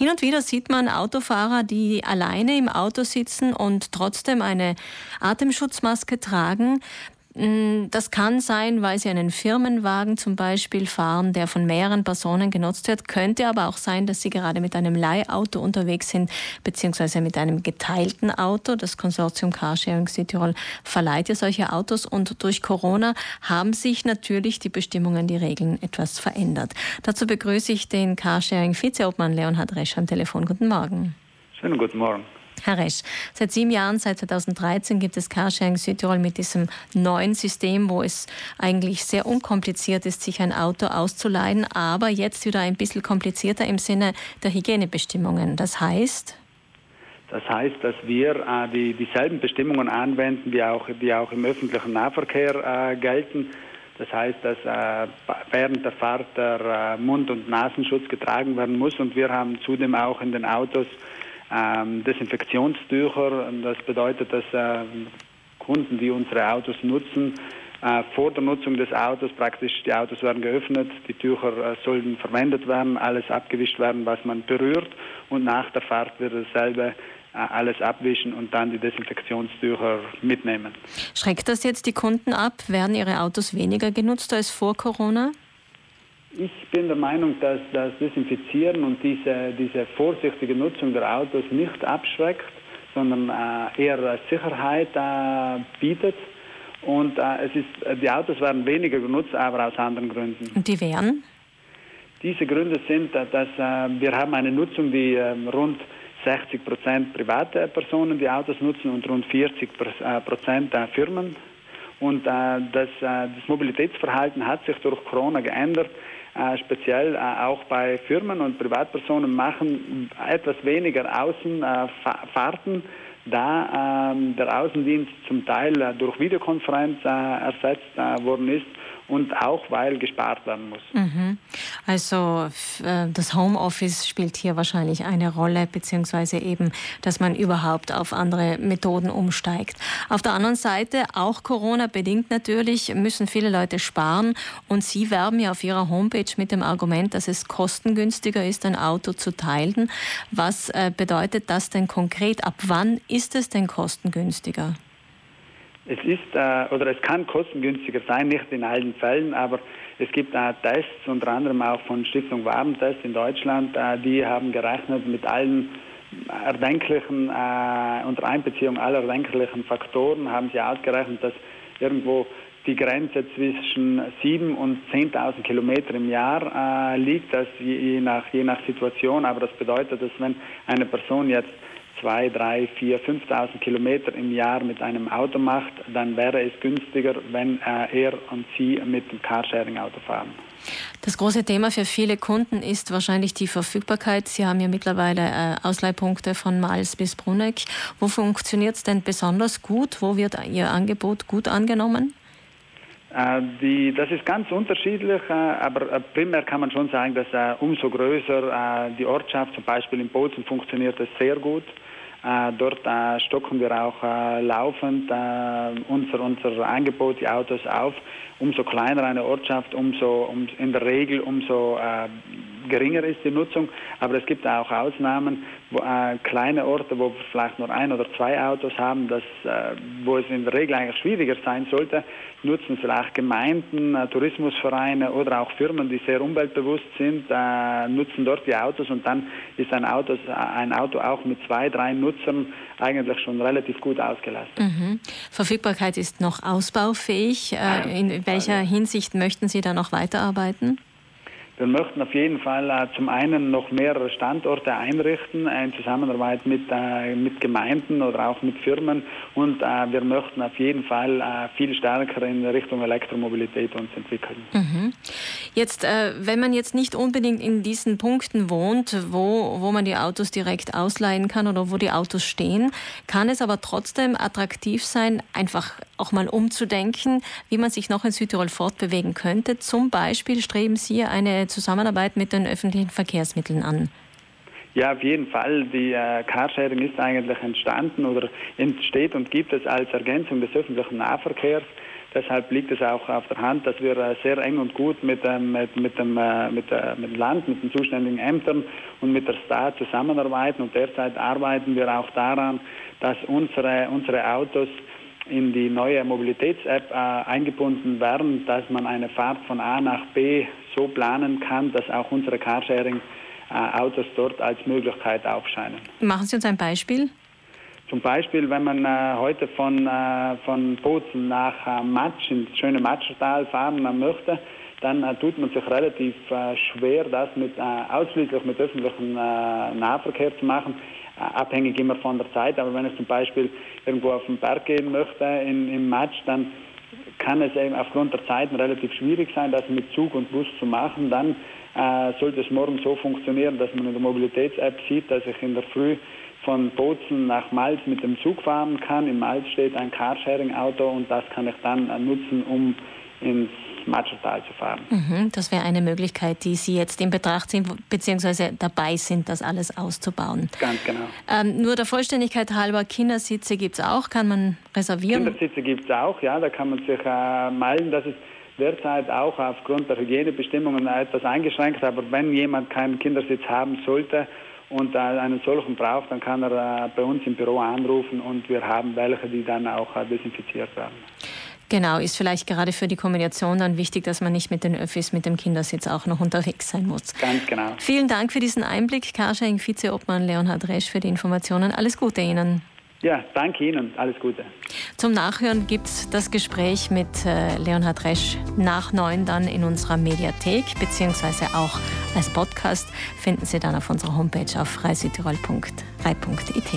Hin und wieder sieht man Autofahrer, die alleine im Auto sitzen und trotzdem eine Atemschutzmaske tragen. Mm, das kann sein, weil sie einen Firmenwagen zum Beispiel fahren, der von mehreren Personen genutzt wird. Könnte aber auch sein, dass sie gerade mit einem Leihauto unterwegs sind, beziehungsweise mit einem geteilten Auto. Das Konsortium Carsharing Südtirol verleiht ja solche Autos und durch Corona haben sich natürlich die Bestimmungen, die Regeln etwas verändert. Dazu begrüße ich den Carsharing-Vizeobmann Leonhard Resch am Telefon. Guten Morgen. Schönen guten Morgen. Herr Resch, seit sieben Jahren, seit 2013 gibt es Carsharing Südtirol mit diesem neuen System, wo es eigentlich sehr unkompliziert ist, sich ein Auto auszuleihen, aber jetzt wieder ein bisschen komplizierter im Sinne der Hygienebestimmungen. Das heißt? Das heißt, dass wir äh, die, dieselben Bestimmungen anwenden, die auch, die auch im öffentlichen Nahverkehr äh, gelten. Das heißt, dass äh, während der Fahrt der äh, Mund- und Nasenschutz getragen werden muss und wir haben zudem auch in den Autos Desinfektionstücher. Das bedeutet, dass äh, Kunden, die unsere Autos nutzen, äh, vor der Nutzung des Autos praktisch die Autos werden geöffnet, die Tücher äh, sollen verwendet werden, alles abgewischt werden, was man berührt und nach der Fahrt wird dasselbe äh, alles abwischen und dann die Desinfektionstücher mitnehmen. Schreckt das jetzt die Kunden ab? Werden ihre Autos weniger genutzt als vor Corona? Ich bin der Meinung, dass das Desinfizieren und diese, diese vorsichtige Nutzung der Autos nicht abschreckt, sondern äh, eher Sicherheit äh, bietet. Und äh, es ist, die Autos werden weniger genutzt, aber aus anderen Gründen. Und die wären? Diese Gründe sind, äh, dass äh, wir haben eine Nutzung, die ähm, rund 60 Prozent private Personen die Autos nutzen und rund 40 äh, Prozent Firmen. Und das, das Mobilitätsverhalten hat sich durch Corona geändert. Äh, speziell äh, auch bei Firmen und Privatpersonen machen etwas weniger Außenfahrten, da ähm, der Außendienst zum Teil äh, durch Videokonferenz ersetzt worden ist und auch weil gespart werden muss. Mhm. Also äh, das Homeoffice spielt hier wahrscheinlich eine Rolle, beziehungsweise eben, dass man überhaupt auf andere Methoden umsteigt. Auf der anderen Seite, auch Corona bedingt natürlich, müssen viele Leute sparen und Sie werben ja auf Ihrer Homepage mit dem Argument, dass es kostengünstiger ist, ein Auto zu teilen. Was äh, bedeutet das denn konkret? Ab wann ist es denn kostengünstiger? Es ist äh, oder es kann kostengünstiger sein, nicht in allen Fällen, aber es gibt äh, Tests, unter anderem auch von Stiftung Warentest in Deutschland, äh, die haben gerechnet mit allen erdenklichen, unter Einbeziehung aller erdenklichen Faktoren, haben sie ausgerechnet, dass irgendwo die Grenze zwischen 7.000 und 10.000 Kilometer im Jahr liegt, das je nach, je nach Situation. Aber das bedeutet, dass wenn eine Person jetzt zwei, drei, vier, 5.000 Kilometer im Jahr mit einem Auto macht, dann wäre es günstiger, wenn er und sie mit dem Carsharing-Auto fahren. Das große Thema für viele Kunden ist wahrscheinlich die Verfügbarkeit. Sie haben ja mittlerweile äh, Ausleihpunkte von Mals bis Bruneck. Wo funktioniert es denn besonders gut? Wo wird Ihr Angebot gut angenommen? Äh, die, das ist ganz unterschiedlich, äh, aber äh, primär kann man schon sagen, dass umso größer die Ortschaft, zum Beispiel in Bozen, funktioniert es sehr gut. Dort stocken wir auch laufend unser, unser Angebot, die Autos auf. Umso kleiner eine Ortschaft, umso um, in der Regel umso geringer ist die Nutzung. Aber es gibt auch Ausnahmen, wo, äh, kleine Orte, wo wir vielleicht nur ein oder zwei Autos haben, das, äh, wo es in der Regel eigentlich schwieriger sein sollte, nutzen vielleicht Gemeinden, äh, Tourismusvereine oder auch Firmen, die sehr umweltbewusst sind, äh, nutzen dort die Autos und dann ist ein Auto, ein Auto auch mit zwei, drei Nutzern eigentlich schon relativ gut ausgelastet. Mhm. Verfügbarkeit ist noch ausbaufähig. Äh, in welcher Hinsicht möchten Sie da noch weiterarbeiten? Wir möchten auf jeden Fall äh, zum einen noch mehrere Standorte einrichten äh, in Zusammenarbeit mit, äh, mit Gemeinden oder auch mit Firmen und wir möchten auf jeden Fall viel stärker in Richtung Elektromobilität uns entwickeln. Mhm. Jetzt, äh, wenn man jetzt nicht unbedingt in diesen Punkten wohnt, wo, wo man die Autos direkt ausleihen kann oder wo die Autos stehen, kann es aber trotzdem attraktiv sein, einfach auch mal umzudenken, wie man sich noch in Südtirol fortbewegen könnte. Zum Beispiel streben Sie eine Zusammenarbeit mit den öffentlichen Verkehrsmitteln an? Ja, auf jeden Fall. Die äh, Carsharing ist eigentlich entstanden oder entsteht und gibt es als Ergänzung des öffentlichen Nahverkehrs. Deshalb liegt es auch auf der Hand, dass wir äh, sehr eng und gut mit, ähm, mit, mit, dem, äh, mit, äh, dem Land, mit den zuständigen Ämtern und mit der Staat zusammenarbeiten. Und derzeit arbeiten wir auch daran, dass unsere, unsere Autos in die neue Mobilitäts-App äh, eingebunden werden, dass man eine Fahrt von A nach B so planen kann, dass auch unsere Carsharing-Autos dort als Möglichkeit aufscheinen. Machen Sie uns ein Beispiel? Zum Beispiel, wenn man äh, heute von, äh, von Bozen nach äh, Matsch, ins schöne Matschertal fahren möchte, dann äh, tut man sich relativ äh, schwer, das mit, äh, ausschließlich mit öffentlichem Nahverkehr zu machen, abhängig immer von der Zeit. Aber wenn es zum Beispiel irgendwo auf den Berg gehen möchte in, im Matsch, dann kann es eben aufgrund der Zeiten relativ schwierig sein, das mit Zug und Bus zu machen. Dann äh, sollte es morgen so funktionieren, dass man in der Mobilitäts-App sieht, dass ich in der Früh von Bozen nach Malz mit dem Zug fahren kann. In Malz steht ein Carsharing-Auto und das kann ich dann nutzen, um ins Matschertal zu fahren. Mhm, das wäre eine Möglichkeit, die Sie jetzt in Betracht ziehen, beziehungsweise dabei sind, das alles auszubauen. Ganz genau. Ähm, nur der Vollständigkeit halber, Kindersitze gibt es auch, kann man reservieren? Kindersitze gibt es auch, ja, da kann man sich äh, melden. Das ist derzeit auch aufgrund der Hygienebestimmungen etwas eingeschränkt, aber wenn jemand keinen Kindersitz haben sollte, und einen solchen braucht, dann kann er äh, bei uns im Büro anrufen und wir haben welche, die dann auch äh, desinfiziert werden. Genau, ist vielleicht gerade für die Kombination dann wichtig, dass man nicht mit den Öffis, mit dem Kindersitz auch noch unterwegs sein muss. Ganz genau. Vielen Dank für diesen Einblick, Carsharing Vizeobmann Leonhard Resch, für die Informationen. Alles Gute Ihnen. Ja, danke Ihnen. Alles Gute. Zum Nachhören gibt es das Gespräch mit äh, Leonhard Resch nach neun dann in unserer Mediathek, beziehungsweise auch als Podcast finden Sie dann auf unserer Homepage auf freisüdtirol.rei.it.